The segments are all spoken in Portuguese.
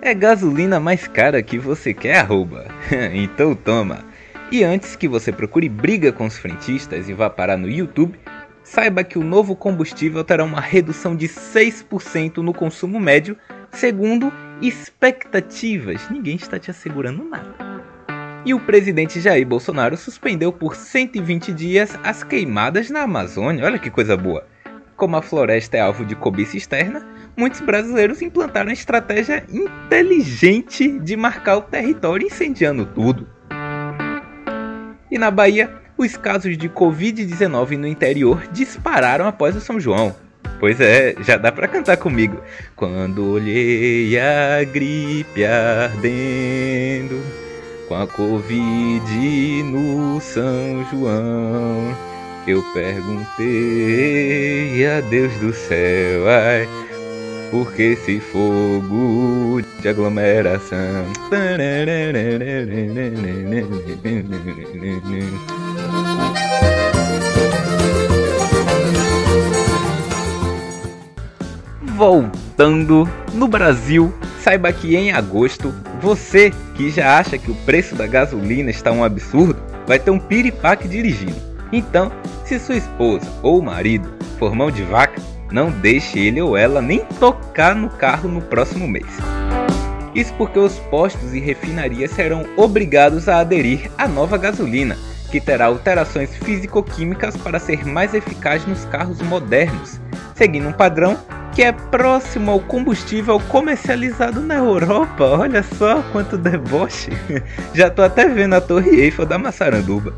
É gasolina mais cara que você quer, arroba. então toma. E antes que você procure briga com os frentistas e vá parar no YouTube, saiba que o novo combustível terá uma redução de 6% no consumo médio, segundo expectativas. Ninguém está te assegurando nada. E o presidente Jair Bolsonaro suspendeu por 120 dias as queimadas na Amazônia. Olha que coisa boa. Como a floresta é alvo de cobiça externa, muitos brasileiros implantaram a estratégia inteligente de marcar o território incendiando tudo. E na Bahia, os casos de Covid-19 no interior dispararam após o São João. Pois é, já dá pra cantar comigo. Quando olhei a gripe ardendo com a Covid no São João. Eu perguntei a Deus do céu, ai, por que esse fogo de aglomeração? Voltando no Brasil, saiba que em agosto, você que já acha que o preço da gasolina está um absurdo, vai ter um piripaque dirigindo. Então, se sua esposa ou marido for mão de vaca, não deixe ele ou ela nem tocar no carro no próximo mês. Isso porque os postos e refinarias serão obrigados a aderir à nova gasolina, que terá alterações físico-químicas para ser mais eficaz nos carros modernos, seguindo um padrão que é próximo ao combustível comercializado na Europa. Olha só quanto deboche. Já tô até vendo a Torre Eiffel da Massaranduba.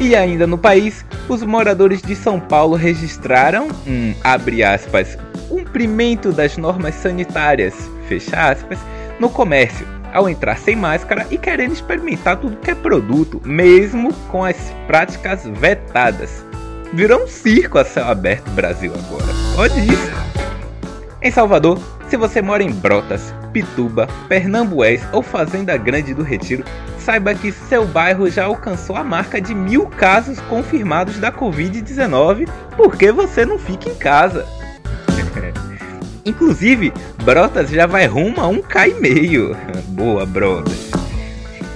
E ainda no país, os moradores de São Paulo registraram um, abre aspas, cumprimento das normas sanitárias, fecha aspas, no comércio, ao entrar sem máscara e querendo experimentar tudo que é produto, mesmo com as práticas vetadas. Virou um circo a céu aberto Brasil agora. Olha isso. Em Salvador, se você mora em Brotas, Pituba, Pernambués ou Fazenda Grande do Retiro, saiba que seu bairro já alcançou a marca de mil casos confirmados da Covid-19 porque você não fica em casa. Inclusive, Brotas já vai rumo a 1k Boa, Brotas.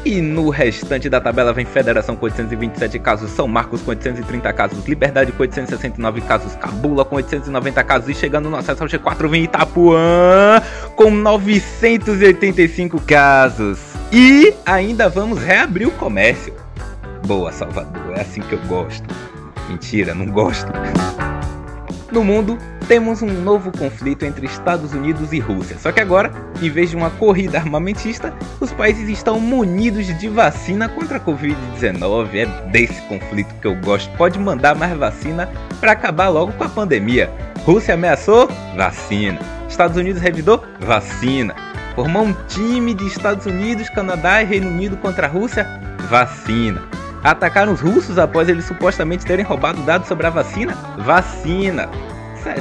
E no restante da tabela vem Federação com 827 casos, São Marcos com 830 casos, Liberdade com 869 casos, Cabula com 890 casos e chegando no acesso ao G4 vem Itapuã com 985 casos. E ainda vamos reabrir o comércio. Boa, Salvador, é assim que eu gosto. Mentira, não gosto. No mundo, temos um novo conflito entre Estados Unidos e Rússia. Só que agora, em vez de uma corrida armamentista, os países estão munidos de vacina contra a Covid-19. É desse conflito que eu gosto. Pode mandar mais vacina para acabar logo com a pandemia. Rússia ameaçou? Vacina. Estados Unidos revidou? Vacina. Formou um time de Estados Unidos, Canadá e Reino Unido contra a Rússia? Vacina. Atacaram os russos após eles supostamente terem roubado dados sobre a vacina? Vacina.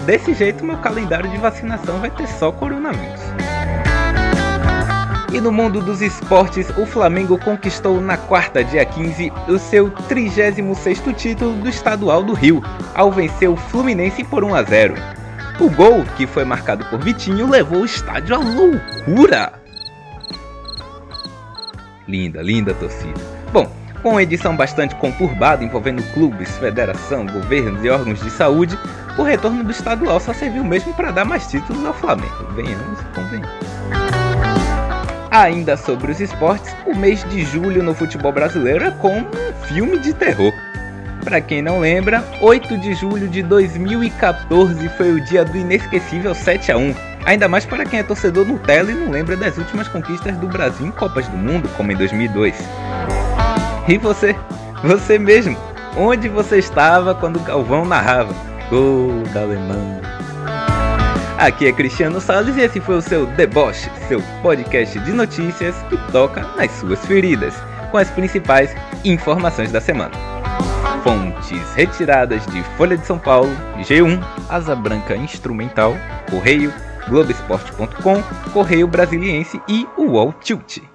Desse jeito, meu calendário de vacinação vai ter só coronavírus. E no mundo dos esportes, o Flamengo conquistou na quarta, dia 15, o seu 36º título do estadual do Rio, ao vencer o Fluminense por 1 a 0. O gol, que foi marcado por Vitinho, levou o estádio à loucura. Linda, linda torcida. Bom, com uma edição bastante conturbada envolvendo clubes, federação, governos e órgãos de saúde, o retorno do estadual só serviu mesmo para dar mais títulos ao Flamengo. Venhamos e convenhamos. Ainda sobre os esportes, o mês de julho no futebol brasileiro é como um filme de terror. Para quem não lembra, 8 de julho de 2014 foi o dia do inesquecível 7 a 1. Ainda mais para quem é torcedor Nutella e não lembra das últimas conquistas do Brasil em Copas do Mundo, como em 2002. E você? Você mesmo? Onde você estava quando Galvão narrava? Gol da Alemanha. Aqui é Cristiano Salles e esse foi o seu Deboche, seu podcast de notícias que toca nas suas feridas, com as principais informações da semana. Fontes retiradas de Folha de São Paulo, G1, Asa Branca Instrumental, Correio, Globoesporte.com, Correio Brasiliense e UOL Tilt.